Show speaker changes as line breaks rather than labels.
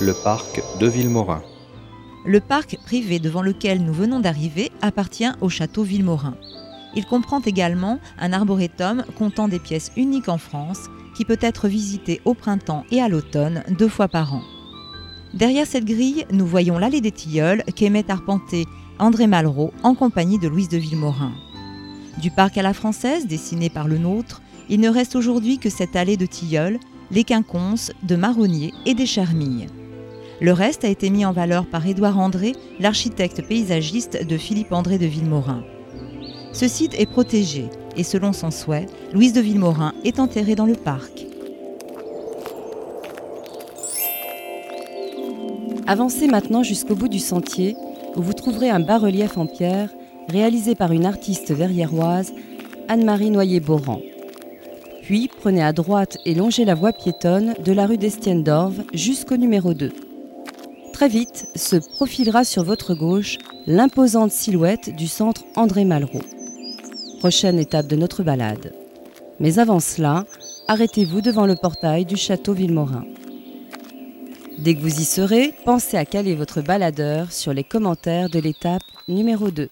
le parc de Villemorin.
Le parc privé devant lequel nous venons d'arriver appartient au château Villemorin. Il comprend également un arboretum comptant des pièces uniques en France qui peut être visité au printemps et à l'automne deux fois par an. Derrière cette grille, nous voyons l'allée des Tilleuls qu'aimait arpenter André Malraux en compagnie de Louise de Villemorin. Du parc à la française, dessiné par le nôtre, il ne reste aujourd'hui que cette allée de tilleuls, les quinconces, de marronniers et des charmilles. Le reste a été mis en valeur par Édouard André, l'architecte paysagiste de Philippe-André de Villemorin. Ce site est protégé et selon son souhait, Louise de Villemorin est enterrée dans le parc.
Avancez maintenant jusqu'au bout du sentier où vous trouverez un bas-relief en pierre réalisé par une artiste verriéroise, Anne-Marie Noyer-Boran. Puis prenez à droite et longez la voie piétonne de la rue d'Estienne d'Orve jusqu'au numéro 2. Très vite se profilera sur votre gauche l'imposante silhouette du centre André Malraux. Prochaine étape de notre balade. Mais avant cela, arrêtez-vous devant le portail du château Villemorin. Dès que vous y serez, pensez à caler votre baladeur sur les commentaires de l'étape numéro 2.